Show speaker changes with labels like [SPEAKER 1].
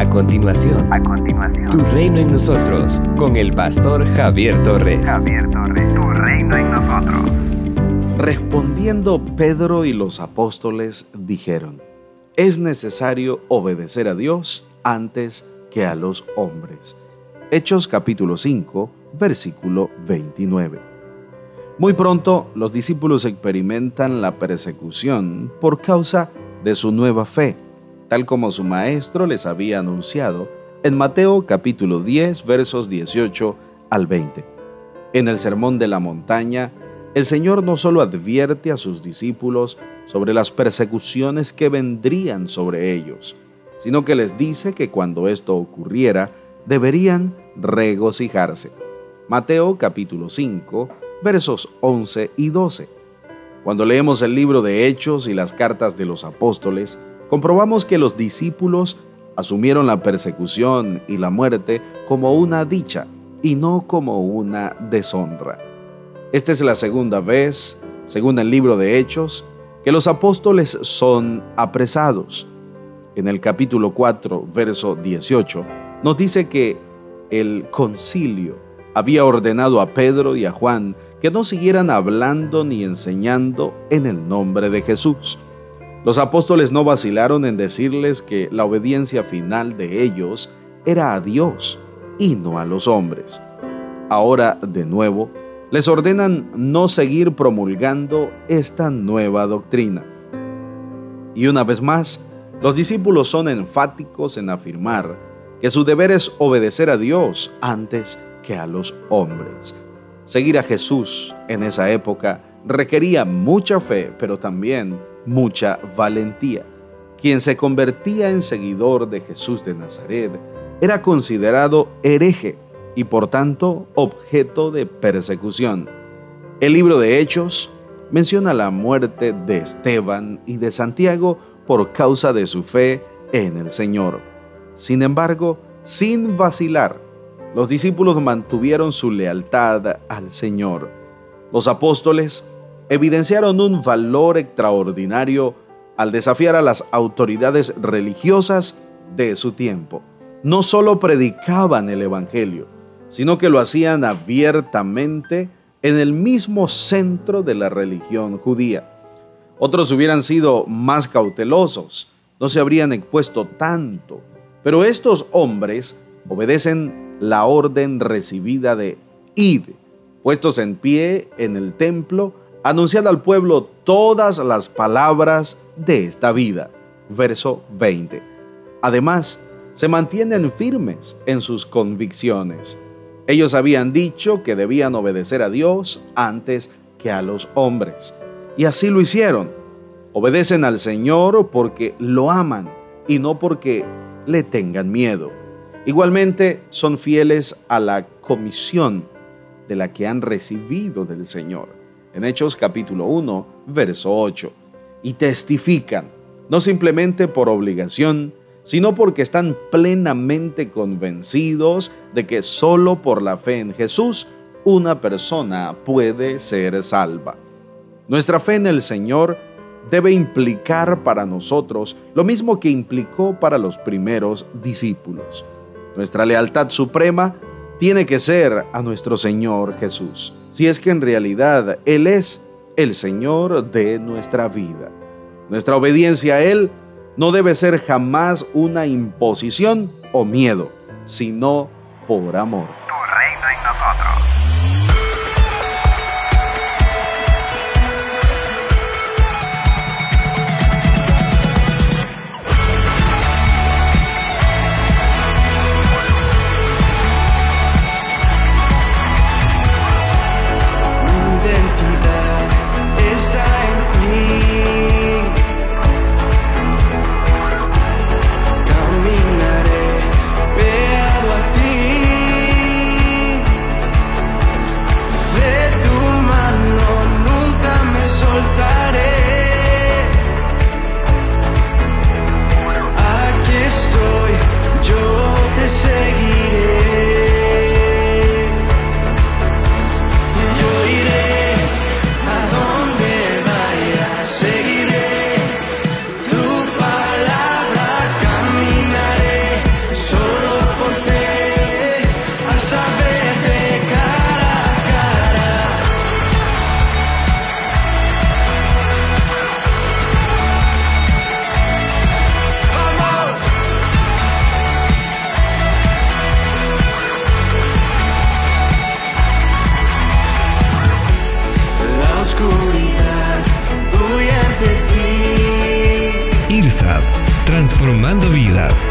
[SPEAKER 1] A continuación,
[SPEAKER 2] A continuación,
[SPEAKER 1] Tu Reino en Nosotros, con el pastor Javier Torres.
[SPEAKER 2] Javier Torres, tu reino en nosotros.
[SPEAKER 3] Respondiendo Pedro y los apóstoles dijeron, es necesario obedecer a Dios antes que a los hombres. Hechos capítulo 5, versículo 29. Muy pronto los discípulos experimentan la persecución por causa de su nueva fe, tal como su maestro les había anunciado en Mateo capítulo 10 versos 18 al 20. En el Sermón de la Montaña, el Señor no solo advierte a sus discípulos sobre las persecuciones que vendrían sobre ellos, sino que les dice que cuando esto ocurriera, deberían regocijarse. Mateo capítulo 5, versos 11 y 12. Cuando leemos el libro de Hechos y las cartas de los apóstoles, comprobamos que los discípulos asumieron la persecución y la muerte como una dicha y no como una deshonra. Esta es la segunda vez, según el libro de Hechos, que los apóstoles son apresados. En el capítulo 4, verso 18, nos dice que el concilio había ordenado a Pedro y a Juan que no siguieran hablando ni enseñando en el nombre de Jesús. Los apóstoles no vacilaron en decirles que la obediencia final de ellos era a Dios y no a los hombres. Ahora, de nuevo, les ordenan no seguir promulgando esta nueva doctrina. Y una vez más, los discípulos son enfáticos en afirmar que su deber es obedecer a Dios antes que a los hombres. Seguir a Jesús en esa época requería mucha fe, pero también mucha valentía. Quien se convertía en seguidor de Jesús de Nazaret era considerado hereje y por tanto objeto de persecución. El libro de Hechos menciona la muerte de Esteban y de Santiago por causa de su fe en el Señor. Sin embargo, sin vacilar, los discípulos mantuvieron su lealtad al Señor. Los apóstoles evidenciaron un valor extraordinario al desafiar a las autoridades religiosas de su tiempo. No solo predicaban el Evangelio, sino que lo hacían abiertamente en el mismo centro de la religión judía. Otros hubieran sido más cautelosos, no se habrían expuesto tanto, pero estos hombres obedecen la orden recibida de Id, puestos en pie en el templo, anunciando al pueblo todas las palabras de esta vida. Verso 20. Además, se mantienen firmes en sus convicciones. Ellos habían dicho que debían obedecer a Dios antes que a los hombres. Y así lo hicieron. Obedecen al Señor porque lo aman y no porque le tengan miedo. Igualmente son fieles a la comisión de la que han recibido del Señor. En Hechos capítulo 1, verso 8. Y testifican, no simplemente por obligación, sino porque están plenamente convencidos de que solo por la fe en Jesús una persona puede ser salva. Nuestra fe en el Señor debe implicar para nosotros lo mismo que implicó para los primeros discípulos. Nuestra lealtad suprema tiene que ser a nuestro Señor Jesús, si es que en realidad Él es el Señor de nuestra vida. Nuestra obediencia a Él no debe ser jamás una imposición o miedo, sino por amor.
[SPEAKER 1] Transformando vidas.